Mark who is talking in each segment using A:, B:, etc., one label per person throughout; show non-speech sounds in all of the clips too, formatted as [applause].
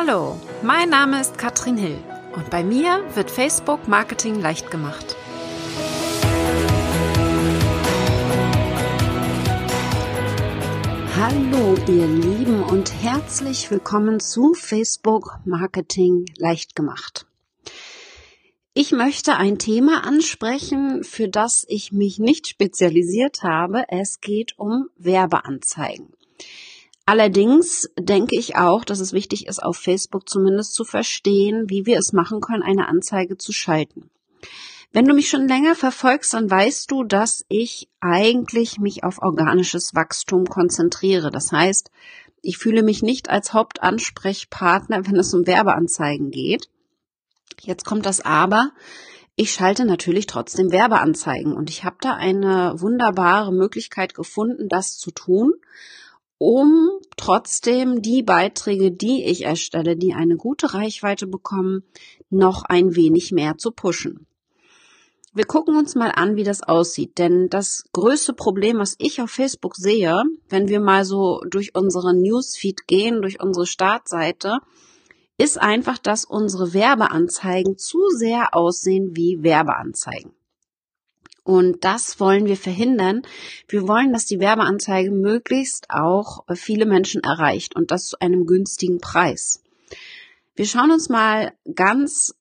A: Hallo, mein Name ist Katrin Hill und bei mir wird Facebook Marketing leicht gemacht. Hallo ihr Lieben und herzlich willkommen zu Facebook Marketing leicht gemacht. Ich möchte ein Thema ansprechen, für das ich mich nicht spezialisiert habe. Es geht um Werbeanzeigen. Allerdings denke ich auch, dass es wichtig ist, auf Facebook zumindest zu verstehen, wie wir es machen können, eine Anzeige zu schalten. Wenn du mich schon länger verfolgst, dann weißt du, dass ich eigentlich mich auf organisches Wachstum konzentriere. Das heißt, ich fühle mich nicht als Hauptansprechpartner, wenn es um Werbeanzeigen geht. Jetzt kommt das Aber. Ich schalte natürlich trotzdem Werbeanzeigen und ich habe da eine wunderbare Möglichkeit gefunden, das zu tun um trotzdem die Beiträge, die ich erstelle, die eine gute Reichweite bekommen, noch ein wenig mehr zu pushen. Wir gucken uns mal an, wie das aussieht, denn das größte Problem, was ich auf Facebook sehe, wenn wir mal so durch unseren Newsfeed gehen, durch unsere Startseite, ist einfach, dass unsere Werbeanzeigen zu sehr aussehen wie Werbeanzeigen. Und das wollen wir verhindern. Wir wollen, dass die Werbeanzeige möglichst auch viele Menschen erreicht und das zu einem günstigen Preis. Wir schauen uns mal ganz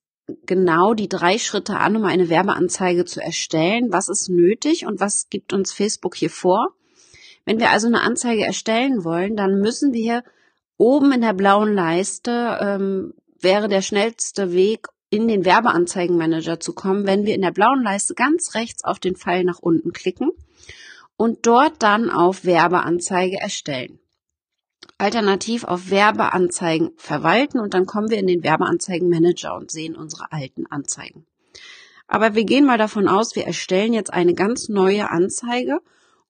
A: genau die drei Schritte an, um eine Werbeanzeige zu erstellen. Was ist nötig und was gibt uns Facebook hier vor? Wenn wir also eine Anzeige erstellen wollen, dann müssen wir oben in der blauen Leiste ähm, wäre der schnellste Weg, in den Werbeanzeigenmanager zu kommen, wenn wir in der blauen Leiste ganz rechts auf den Pfeil nach unten klicken und dort dann auf Werbeanzeige erstellen. Alternativ auf Werbeanzeigen verwalten und dann kommen wir in den Werbeanzeigenmanager und sehen unsere alten Anzeigen. Aber wir gehen mal davon aus, wir erstellen jetzt eine ganz neue Anzeige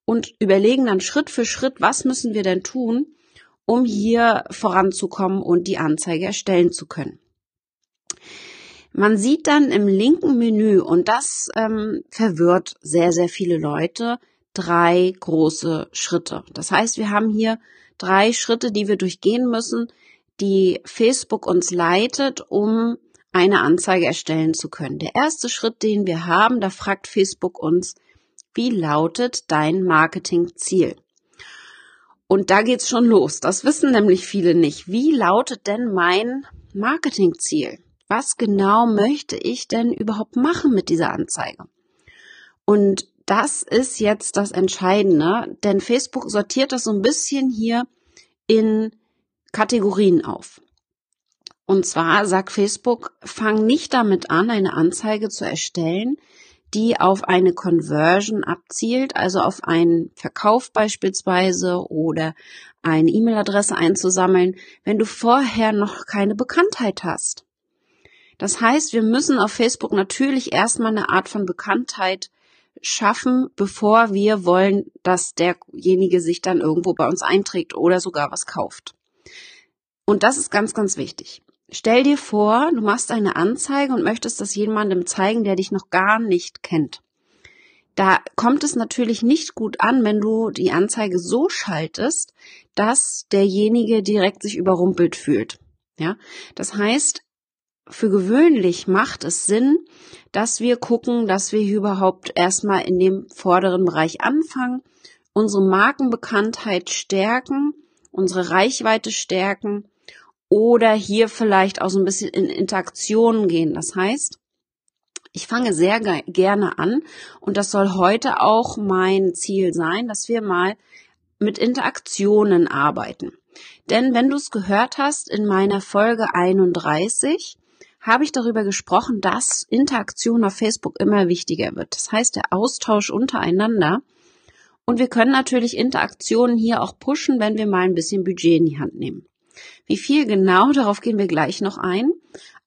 A: und überlegen dann Schritt für Schritt, was müssen wir denn tun, um hier voranzukommen und die Anzeige erstellen zu können. Man sieht dann im linken Menü, und das ähm, verwirrt sehr, sehr viele Leute, drei große Schritte. Das heißt, wir haben hier drei Schritte, die wir durchgehen müssen, die Facebook uns leitet, um eine Anzeige erstellen zu können. Der erste Schritt, den wir haben, da fragt Facebook uns, wie lautet dein Marketingziel? Und da geht's schon los. Das wissen nämlich viele nicht. Wie lautet denn mein Marketingziel? Was genau möchte ich denn überhaupt machen mit dieser Anzeige? Und das ist jetzt das Entscheidende, denn Facebook sortiert das so ein bisschen hier in Kategorien auf. Und zwar sagt Facebook, fang nicht damit an, eine Anzeige zu erstellen, die auf eine Conversion abzielt, also auf einen Verkauf beispielsweise oder eine E-Mail-Adresse einzusammeln, wenn du vorher noch keine Bekanntheit hast. Das heißt, wir müssen auf Facebook natürlich erstmal eine Art von Bekanntheit schaffen, bevor wir wollen, dass derjenige sich dann irgendwo bei uns einträgt oder sogar was kauft. Und das ist ganz, ganz wichtig. Stell dir vor, du machst eine Anzeige und möchtest das jemandem zeigen, der dich noch gar nicht kennt. Da kommt es natürlich nicht gut an, wenn du die Anzeige so schaltest, dass derjenige direkt sich überrumpelt fühlt. Ja, das heißt, für gewöhnlich macht es Sinn, dass wir gucken, dass wir überhaupt erstmal in dem vorderen Bereich anfangen, unsere Markenbekanntheit stärken, unsere Reichweite stärken oder hier vielleicht auch so ein bisschen in Interaktionen gehen. Das heißt, ich fange sehr ge gerne an und das soll heute auch mein Ziel sein, dass wir mal mit Interaktionen arbeiten. Denn wenn du es gehört hast in meiner Folge 31, habe ich darüber gesprochen, dass Interaktion auf Facebook immer wichtiger wird. Das heißt, der Austausch untereinander. Und wir können natürlich Interaktionen hier auch pushen, wenn wir mal ein bisschen Budget in die Hand nehmen. Wie viel genau, [laughs] darauf gehen wir gleich noch ein.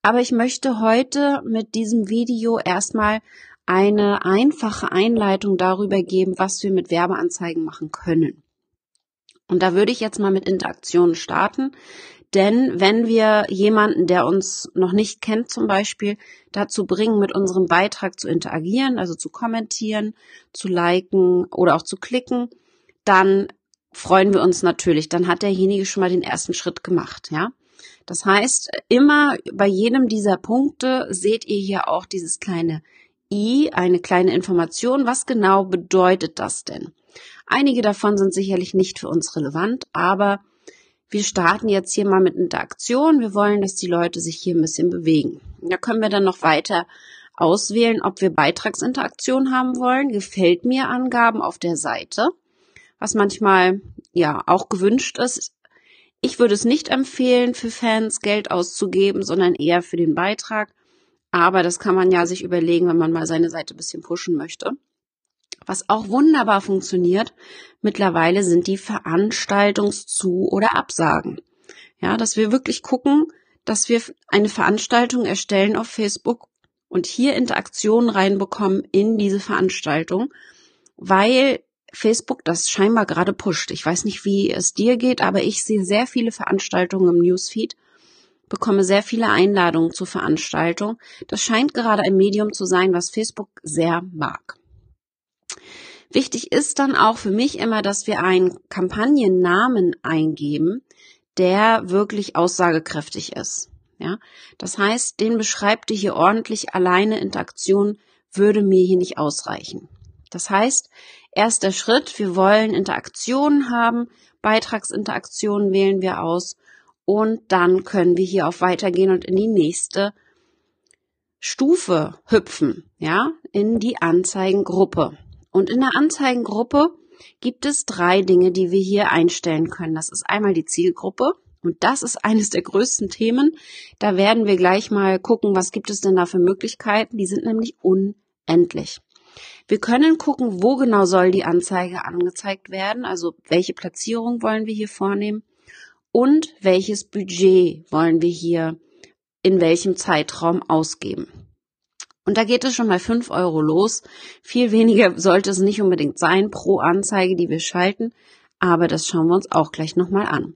A: Aber ich möchte heute mit diesem Video erstmal eine einfache Einleitung darüber geben, was wir mit Werbeanzeigen machen können. Und da würde ich jetzt mal mit Interaktionen starten. Denn wenn wir jemanden, der uns noch nicht kennt, zum Beispiel dazu bringen, mit unserem Beitrag zu interagieren, also zu kommentieren, zu liken oder auch zu klicken, dann freuen wir uns natürlich. Dann hat derjenige schon mal den ersten Schritt gemacht, ja. Das heißt, immer bei jedem dieser Punkte seht ihr hier auch dieses kleine I, eine kleine Information. Was genau bedeutet das denn? Einige davon sind sicherlich nicht für uns relevant, aber wir starten jetzt hier mal mit Interaktion. Wir wollen, dass die Leute sich hier ein bisschen bewegen. Da können wir dann noch weiter auswählen, ob wir Beitragsinteraktion haben wollen, gefällt mir Angaben auf der Seite, was manchmal ja auch gewünscht ist. Ich würde es nicht empfehlen, für Fans Geld auszugeben, sondern eher für den Beitrag. Aber das kann man ja sich überlegen, wenn man mal seine Seite ein bisschen pushen möchte. Was auch wunderbar funktioniert mittlerweile sind die Veranstaltungszu- oder Absagen. Ja, dass wir wirklich gucken, dass wir eine Veranstaltung erstellen auf Facebook und hier Interaktionen reinbekommen in diese Veranstaltung, weil Facebook das scheinbar gerade pusht. Ich weiß nicht, wie es dir geht, aber ich sehe sehr viele Veranstaltungen im Newsfeed, bekomme sehr viele Einladungen zur Veranstaltung. Das scheint gerade ein Medium zu sein, was Facebook sehr mag. Wichtig ist dann auch für mich immer, dass wir einen Kampagnennamen eingeben, der wirklich aussagekräftig ist. Ja, das heißt, den beschreibt ihr hier ordentlich. Alleine Interaktion würde mir hier nicht ausreichen. Das heißt, erster Schritt, wir wollen Interaktionen haben, Beitragsinteraktionen wählen wir aus und dann können wir hier auf weitergehen und in die nächste Stufe hüpfen, ja, in die Anzeigengruppe. Und in der Anzeigengruppe gibt es drei Dinge, die wir hier einstellen können. Das ist einmal die Zielgruppe. Und das ist [laughs] eines der größten Themen. Da werden wir gleich mal gucken, was gibt es denn da für Möglichkeiten. Die sind nämlich unendlich. Wir können gucken, wo genau soll die Anzeige angezeigt werden, also welche Platzierung wollen wir hier vornehmen und welches Budget wollen wir hier in welchem Zeitraum ausgeben. Und da geht es schon bei 5 Euro los. Viel weniger sollte es nicht unbedingt sein pro Anzeige, die wir schalten, aber das schauen wir uns auch gleich nochmal an.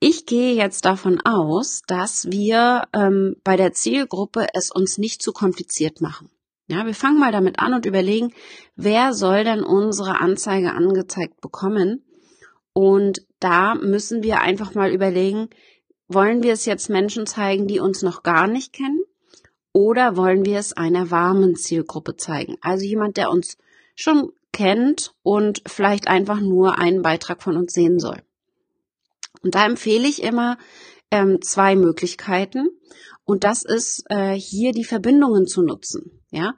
A: Ich gehe jetzt davon aus, dass wir ähm, bei der Zielgruppe es uns nicht zu kompliziert machen. Ja, wir fangen mal damit an und überlegen, wer soll denn unsere Anzeige angezeigt bekommen? Und da müssen wir einfach mal überlegen, wollen wir es jetzt Menschen zeigen, die uns noch gar nicht kennen? Oder wollen wir es einer warmen Zielgruppe zeigen? Also jemand, der uns schon kennt und vielleicht einfach nur einen Beitrag von uns sehen soll. Und da empfehle ich immer ähm, zwei Möglichkeiten. Und das ist äh, hier die Verbindungen zu nutzen. Ja,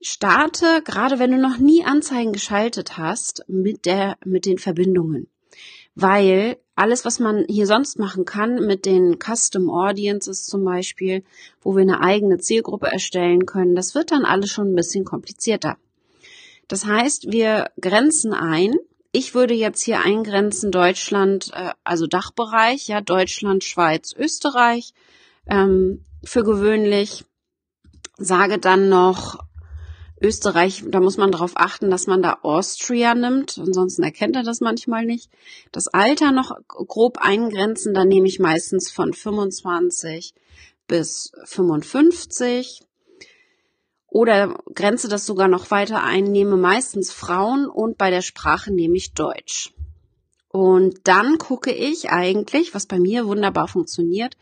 A: starte gerade wenn du noch nie Anzeigen geschaltet hast mit der mit den Verbindungen, weil alles, was man hier sonst machen kann mit den Custom Audiences zum Beispiel, wo wir eine eigene Zielgruppe erstellen können, das wird dann alles schon ein bisschen komplizierter. Das heißt, wir grenzen ein. Ich würde jetzt hier eingrenzen Deutschland, äh, also Dachbereich, ja, Deutschland, Schweiz, Österreich. Ähm, für gewöhnlich sage dann noch Österreich, da muss man darauf achten, dass man da Austria nimmt, ansonsten erkennt er das manchmal nicht. Das Alter noch grob eingrenzen, da nehme ich meistens von 25 bis 55 oder grenze das sogar noch weiter ein, nehme meistens Frauen und bei der Sprache nehme ich Deutsch. Und dann gucke ich eigentlich, was bei mir wunderbar funktioniert,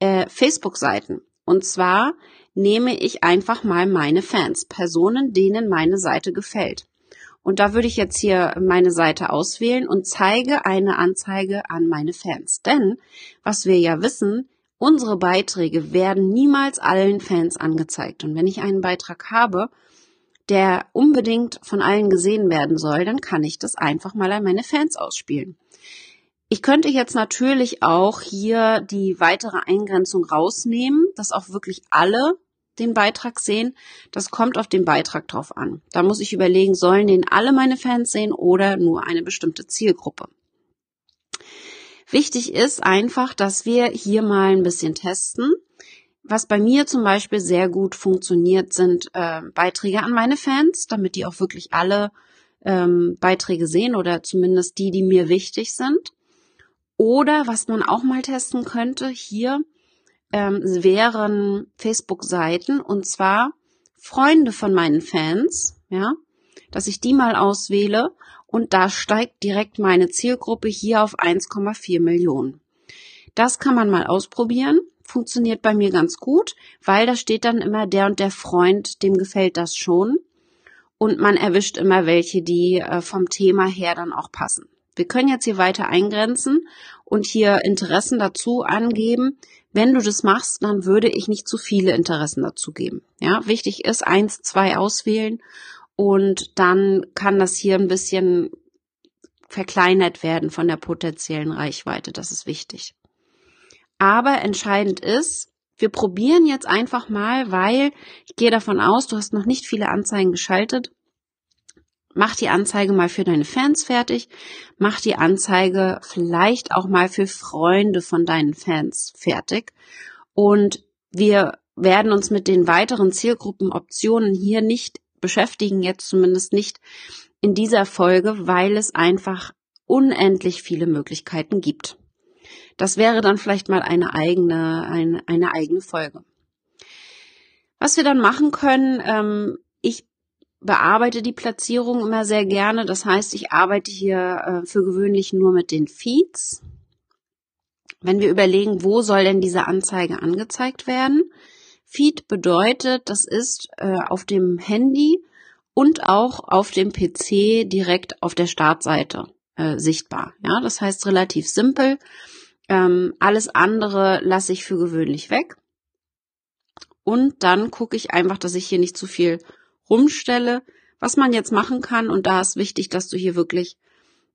A: äh, Facebook-Seiten. Und zwar nehme ich einfach mal meine Fans, Personen, denen meine Seite gefällt. Und da würde ich jetzt hier meine Seite auswählen und zeige eine Anzeige an meine Fans. Denn, was wir ja wissen, unsere Beiträge werden niemals allen Fans angezeigt. Und wenn ich einen Beitrag habe, der unbedingt von allen gesehen werden soll, dann kann ich das einfach mal an meine Fans ausspielen. Ich könnte jetzt natürlich auch hier die weitere Eingrenzung rausnehmen, dass auch wirklich alle den Beitrag sehen. Das kommt auf den Beitrag drauf an. Da muss ich überlegen, sollen den alle meine Fans sehen oder nur eine bestimmte Zielgruppe. Wichtig ist einfach, dass wir hier mal ein bisschen testen. Was bei mir zum Beispiel sehr gut funktioniert, sind äh, Beiträge an meine Fans, damit die auch wirklich alle ähm, Beiträge sehen oder zumindest die, die mir wichtig sind. Oder was man auch mal testen könnte, hier ähm, wären Facebook-Seiten und zwar Freunde von meinen Fans, ja, dass ich die mal auswähle und da steigt direkt meine Zielgruppe hier auf 1,4 Millionen. Das kann man mal ausprobieren. Funktioniert bei mir ganz gut, weil da steht dann immer der und der Freund, dem gefällt das schon. Und man erwischt immer welche, die äh, vom Thema her dann auch passen. Wir können jetzt hier weiter eingrenzen und hier Interessen dazu angeben. Wenn du das machst, dann würde ich nicht zu viele Interessen dazu geben. Ja, wichtig ist eins, zwei auswählen und dann kann das hier ein bisschen verkleinert werden von der potenziellen Reichweite. Das ist wichtig. Aber entscheidend ist, wir probieren jetzt einfach mal, weil ich gehe davon aus, du hast noch nicht viele Anzeigen geschaltet Mach die Anzeige mal für deine Fans fertig. Mach die Anzeige vielleicht auch mal für Freunde von deinen Fans fertig. Und wir werden uns mit den weiteren Zielgruppenoptionen hier nicht beschäftigen, jetzt zumindest nicht in dieser Folge, weil es einfach unendlich viele Möglichkeiten gibt. Das wäre dann vielleicht mal eine eigene, eine, eine eigene Folge. Was wir dann machen können, ähm, ich bearbeite die Platzierung immer sehr gerne. Das heißt, ich arbeite hier äh, für gewöhnlich nur mit den Feeds. Wenn wir überlegen, wo soll denn diese Anzeige angezeigt werden? Feed bedeutet, das ist äh, auf dem Handy und auch auf dem PC direkt auf der Startseite äh, sichtbar. Ja, das heißt relativ simpel. Ähm, alles andere lasse ich für gewöhnlich weg. Und dann gucke ich einfach, dass ich hier nicht zu viel rumstelle, was man jetzt machen kann. Und da ist wichtig, dass du hier wirklich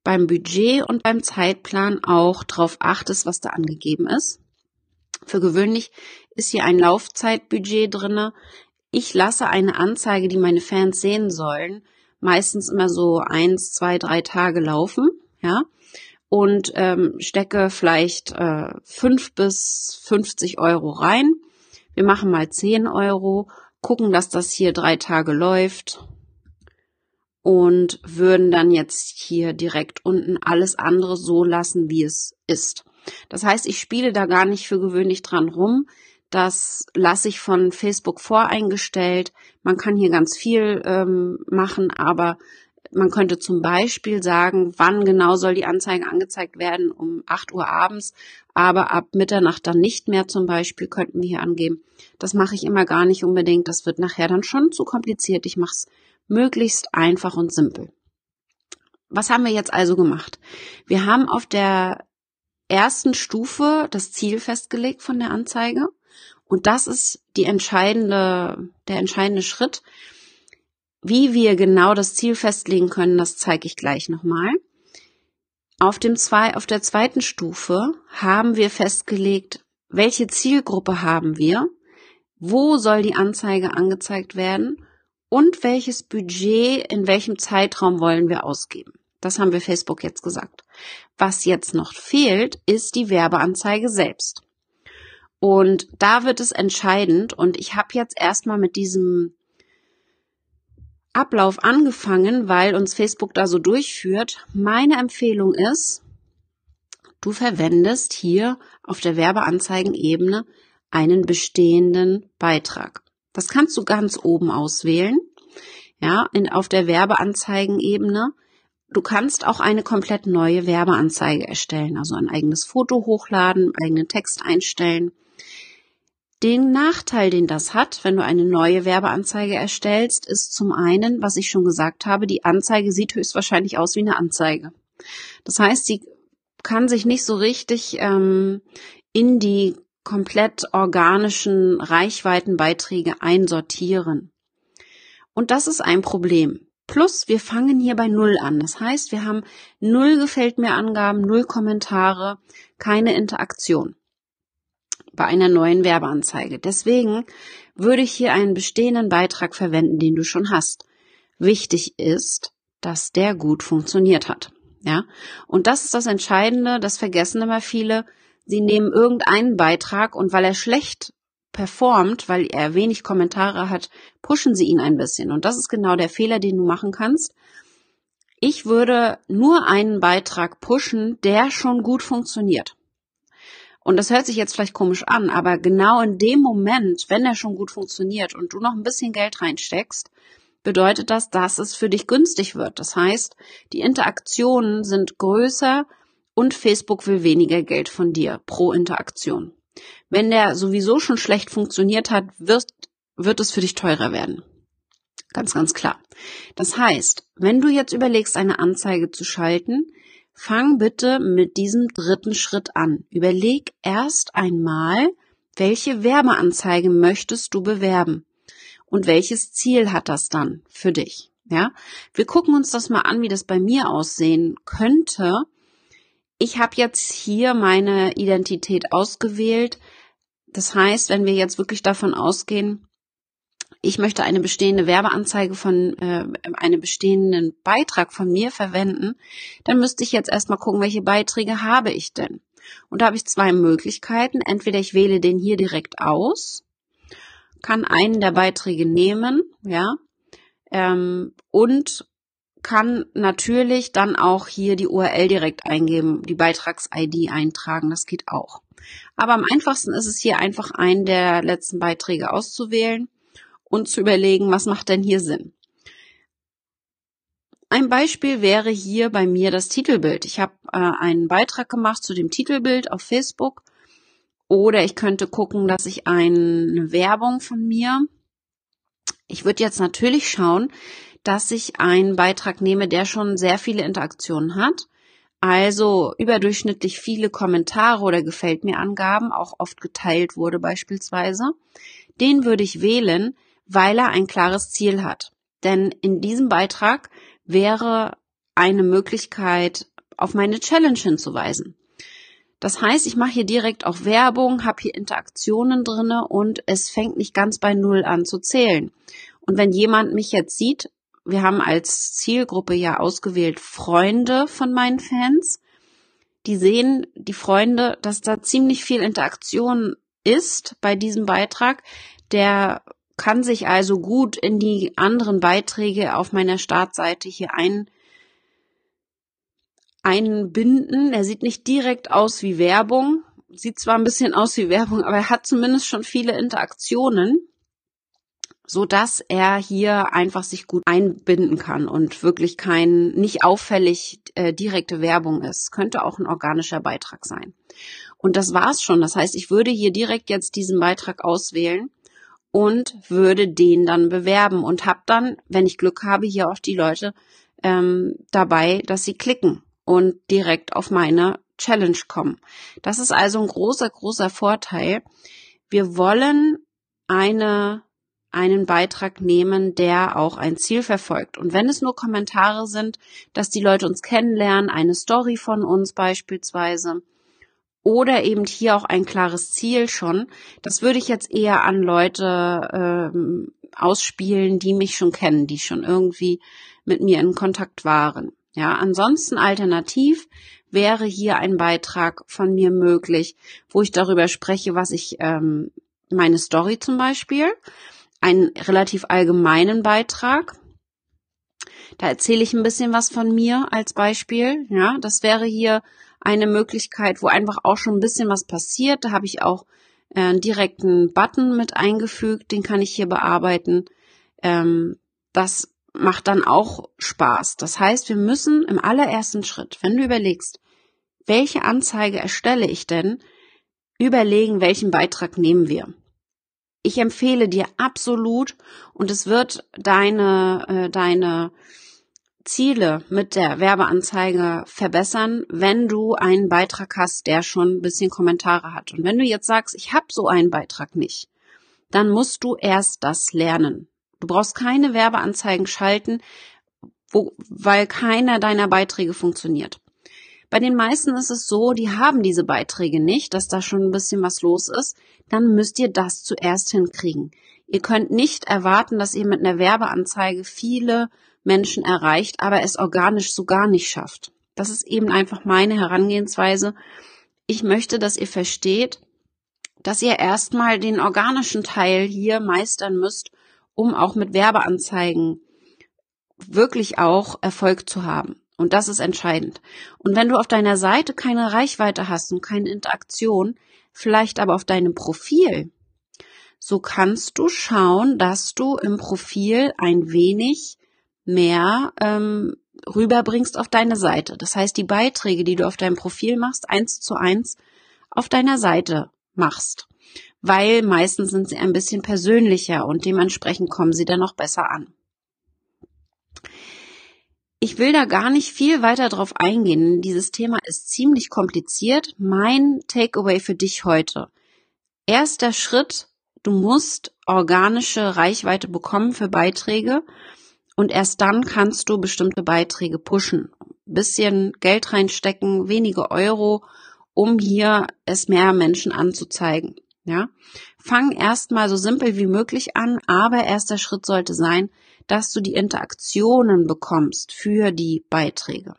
A: beim Budget und beim Zeitplan auch drauf achtest, was da angegeben ist. Für gewöhnlich ist hier ein Laufzeitbudget drinne. Ich lasse eine Anzeige, die meine Fans sehen sollen, meistens immer so eins, zwei, drei Tage laufen, ja, und ähm, stecke vielleicht äh, fünf bis 50 Euro rein. Wir machen mal 10 Euro gucken, dass das hier drei Tage läuft und würden dann jetzt hier direkt unten alles andere so lassen, wie es ist. Das heißt, ich spiele da gar nicht für gewöhnlich dran rum. Das lasse ich von Facebook voreingestellt. Man kann hier ganz viel ähm, machen, aber man könnte zum Beispiel sagen, wann genau soll die Anzeige angezeigt werden, um 8 Uhr abends, aber ab Mitternacht dann nicht mehr zum Beispiel, könnten wir hier angeben. Das mache ich immer gar nicht unbedingt, das wird nachher dann schon zu kompliziert. Ich mache es möglichst einfach und simpel. Was haben wir jetzt also gemacht? Wir haben auf der ersten Stufe das Ziel festgelegt von der Anzeige und das ist die entscheidende, der entscheidende Schritt. Wie wir genau das Ziel festlegen können, das zeige ich gleich nochmal. Auf, dem zwei, auf der zweiten Stufe haben wir festgelegt, welche Zielgruppe haben wir, wo soll die Anzeige angezeigt werden und welches Budget in welchem Zeitraum wollen wir ausgeben. Das haben wir Facebook jetzt gesagt. Was jetzt noch fehlt, ist die Werbeanzeige selbst. Und da wird es entscheidend und ich habe jetzt erstmal mit diesem Ablauf angefangen, weil uns Facebook da so durchführt. Meine Empfehlung ist, du verwendest hier auf der Werbeanzeigenebene einen bestehenden Beitrag. Das kannst du ganz oben auswählen. Ja, in, auf der Werbeanzeigenebene. Du kannst auch eine komplett neue Werbeanzeige erstellen, also ein eigenes Foto hochladen, eigenen Text einstellen. Den Nachteil, den das hat, wenn du eine neue Werbeanzeige erstellst, ist zum einen, was ich schon gesagt habe, die Anzeige sieht höchstwahrscheinlich aus wie eine Anzeige. Das heißt, sie kann sich nicht so richtig ähm, in die komplett organischen Reichweitenbeiträge einsortieren. Und das ist ein Problem. Plus, wir fangen hier bei Null an. Das heißt, wir haben null gefällt mir Angaben, null Kommentare, keine Interaktion bei einer neuen Werbeanzeige. Deswegen würde ich hier einen bestehenden Beitrag verwenden, den du schon hast. Wichtig ist, dass der gut funktioniert hat. Ja, und das ist das Entscheidende, das vergessen immer viele. Sie nehmen irgendeinen Beitrag und weil er schlecht performt, weil er wenig Kommentare hat, pushen sie ihn ein bisschen. Und das ist genau der Fehler, den du machen kannst. Ich würde nur einen Beitrag pushen, der schon gut funktioniert. Und das hört sich jetzt vielleicht komisch an, aber genau in dem Moment, wenn er schon gut funktioniert und du noch ein bisschen Geld reinsteckst, bedeutet das, dass es für dich günstig wird. Das heißt, die Interaktionen sind größer und Facebook will weniger Geld von dir pro Interaktion. Wenn der sowieso schon schlecht funktioniert hat, wird, wird es für dich teurer werden. Ganz, ganz klar. Das heißt, wenn du jetzt überlegst, eine Anzeige zu schalten, fang bitte mit diesem dritten Schritt an. Überleg erst einmal, welche Werbeanzeige möchtest du bewerben? Und welches Ziel hat das dann für dich? Ja, wir gucken uns das mal an, wie das bei mir aussehen könnte. Ich habe jetzt hier meine Identität ausgewählt. Das heißt, wenn wir jetzt wirklich davon ausgehen, ich möchte eine bestehende Werbeanzeige von äh, einem bestehenden Beitrag von mir verwenden, dann müsste ich jetzt erstmal gucken, welche Beiträge habe ich denn? Und da habe ich zwei Möglichkeiten. Entweder ich wähle den hier direkt aus, kann einen der Beiträge nehmen, ja, ähm, und kann natürlich dann auch hier die URL direkt eingeben, die Beitrags-ID eintragen, das geht auch. Aber am einfachsten ist es hier einfach einen der letzten Beiträge auszuwählen und zu überlegen, was macht denn hier Sinn. Ein Beispiel wäre hier bei mir das Titelbild. Ich habe äh, einen Beitrag gemacht zu dem Titelbild auf Facebook oder ich könnte gucken, dass ich eine Werbung von mir. Ich würde jetzt natürlich schauen, dass ich einen Beitrag nehme, der schon sehr viele Interaktionen hat. Also überdurchschnittlich viele Kommentare oder gefällt mir Angaben, auch oft geteilt wurde beispielsweise. Den würde ich wählen, weil er ein klares Ziel hat. Denn in diesem Beitrag wäre eine Möglichkeit, auf meine Challenge hinzuweisen. Das heißt, ich mache hier direkt auch Werbung, habe hier Interaktionen drinne und es fängt nicht ganz bei Null an zu zählen. Und wenn jemand mich jetzt sieht, wir haben als Zielgruppe ja ausgewählt Freunde von meinen Fans, die sehen, die Freunde, dass da ziemlich viel Interaktion ist bei diesem Beitrag, der kann sich also gut in die anderen Beiträge auf meiner Startseite hier ein, einbinden. Er sieht nicht direkt aus wie Werbung, sieht zwar ein bisschen aus wie Werbung, aber er hat zumindest schon viele Interaktionen, so dass er hier einfach sich gut einbinden kann und wirklich kein nicht auffällig äh, direkte Werbung ist. Könnte auch ein organischer Beitrag sein. Und das war's schon. Das heißt, ich würde hier direkt jetzt diesen Beitrag auswählen und würde den dann bewerben und habe dann, wenn ich Glück habe, hier auch die Leute ähm, dabei, dass sie klicken und direkt auf meine Challenge kommen. Das ist also ein großer, großer Vorteil. Wir wollen eine einen Beitrag nehmen, der auch ein Ziel verfolgt. Und wenn es nur Kommentare sind, dass die Leute uns kennenlernen, eine Story von uns beispielsweise, oder eben hier auch ein klares Ziel schon. Das würde ich jetzt eher an Leute ähm, ausspielen, die mich schon kennen, die schon irgendwie mit mir in Kontakt waren. Ja, ansonsten alternativ wäre hier ein Beitrag von mir möglich, wo ich darüber spreche, was ich ähm, meine Story zum Beispiel, einen relativ allgemeinen Beitrag. Da erzähle ich ein bisschen was von mir als Beispiel. Ja, das wäre hier eine Möglichkeit, wo einfach auch schon ein bisschen was passiert. Da habe ich auch äh, einen direkten Button mit eingefügt, den kann ich hier bearbeiten. Ähm, das macht dann auch Spaß. Das heißt, wir müssen im allerersten Schritt, wenn du überlegst, welche Anzeige erstelle ich denn, überlegen, welchen Beitrag nehmen wir. Ich empfehle dir absolut und es wird deine, äh, deine Ziele mit der Werbeanzeige verbessern, wenn du einen Beitrag hast, der schon ein bisschen Kommentare hat. Und wenn du jetzt sagst, ich habe so einen Beitrag nicht, dann musst du erst das lernen. Du brauchst keine Werbeanzeigen schalten, wo, weil keiner deiner Beiträge funktioniert. Bei den meisten ist es so, die haben diese Beiträge nicht, dass da schon ein bisschen was los ist. Dann müsst ihr das zuerst hinkriegen. Ihr könnt nicht erwarten, dass ihr mit einer Werbeanzeige viele Menschen erreicht, aber es organisch so gar nicht schafft. Das ist eben einfach meine Herangehensweise. Ich möchte, dass ihr versteht, dass ihr erstmal den organischen Teil hier meistern müsst, um auch mit Werbeanzeigen wirklich auch Erfolg zu haben. Und das ist entscheidend. Und wenn du auf deiner Seite keine Reichweite hast und keine Interaktion, vielleicht aber auf deinem Profil, so kannst du schauen, dass du im Profil ein wenig mehr ähm, rüberbringst auf deine Seite. Das heißt, die Beiträge, die du auf deinem Profil machst, eins zu eins auf deiner Seite machst. Weil meistens sind sie ein bisschen persönlicher und dementsprechend kommen sie dann noch besser an. Ich will da gar nicht viel weiter drauf eingehen. Dieses Thema ist ziemlich kompliziert. Mein Takeaway für dich heute. Erster Schritt, du musst organische Reichweite bekommen für Beiträge und erst dann kannst du bestimmte Beiträge pushen. Bisschen Geld reinstecken, wenige Euro, um hier es mehr Menschen anzuzeigen. Ja, fang erstmal so simpel wie möglich an, aber erster Schritt sollte sein, dass du die Interaktionen bekommst für die Beiträge.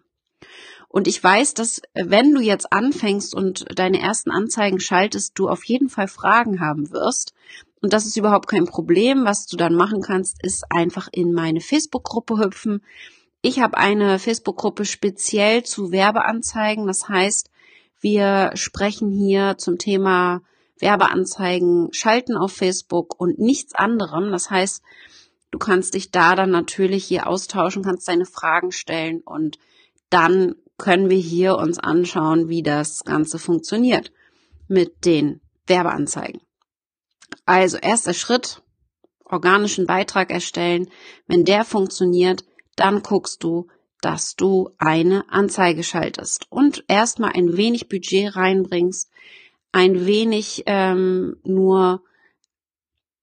A: Und ich weiß, dass wenn du jetzt anfängst und deine ersten Anzeigen schaltest, du auf jeden Fall Fragen haben wirst. Und das ist überhaupt kein Problem. Was du dann machen kannst, ist einfach in meine Facebook-Gruppe hüpfen. Ich habe eine Facebook-Gruppe speziell zu Werbeanzeigen. Das heißt, wir sprechen hier zum Thema Werbeanzeigen schalten auf Facebook und nichts anderem. Das heißt, du kannst dich da dann natürlich hier austauschen, kannst deine Fragen stellen und dann können wir hier uns anschauen, wie das Ganze funktioniert mit den Werbeanzeigen. Also erster Schritt, organischen Beitrag erstellen. Wenn der funktioniert, dann guckst du, dass du eine Anzeige schaltest und erstmal ein wenig Budget reinbringst, ein wenig ähm, nur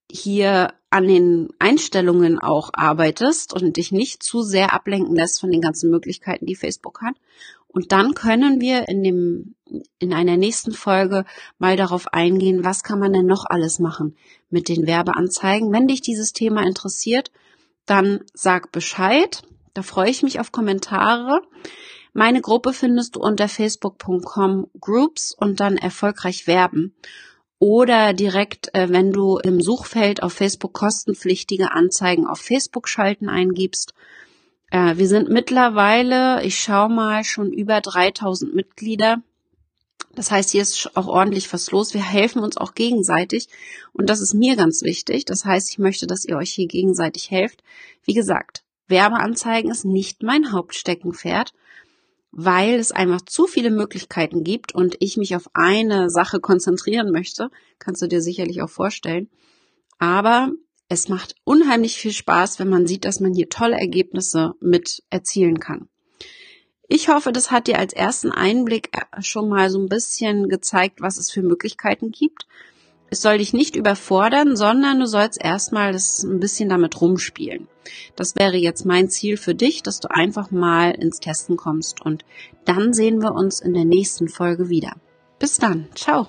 A: hier an den Einstellungen auch arbeitest und dich nicht zu sehr ablenken lässt von den ganzen Möglichkeiten, die Facebook hat. Und dann können wir in dem, in einer nächsten Folge mal darauf eingehen, was kann man denn noch alles machen mit den Werbeanzeigen. Wenn dich dieses Thema interessiert, dann sag Bescheid. Da freue ich mich auf Kommentare. Meine Gruppe findest du unter facebook.com Groups und dann erfolgreich werben. Oder direkt, äh, wenn du im Suchfeld auf Facebook kostenpflichtige Anzeigen auf Facebook schalten eingibst. Äh, wir sind mittlerweile, ich schau mal, schon über 3000 Mitglieder. Das heißt, hier ist auch ordentlich was los. Wir helfen uns auch gegenseitig. Und das ist mir ganz wichtig. Das heißt, ich möchte, dass ihr euch hier gegenseitig helft. Wie gesagt, Werbeanzeigen ist nicht mein Hauptsteckenpferd weil es einfach zu viele Möglichkeiten gibt und ich mich auf eine Sache konzentrieren möchte, kannst du dir sicherlich auch vorstellen. Aber es macht unheimlich viel Spaß, wenn man sieht, dass man hier tolle Ergebnisse mit erzielen kann. Ich hoffe, das hat dir als ersten Einblick äh, schon mal so ein bisschen gezeigt, was es für Möglichkeiten gibt. Es soll dich nicht überfordern, sondern du sollst erstmal das ein bisschen damit rumspielen. Das wäre jetzt mein Ziel für dich, dass du einfach mal ins Testen kommst und dann sehen wir uns in der nächsten Folge wieder. Bis dann. Ciao.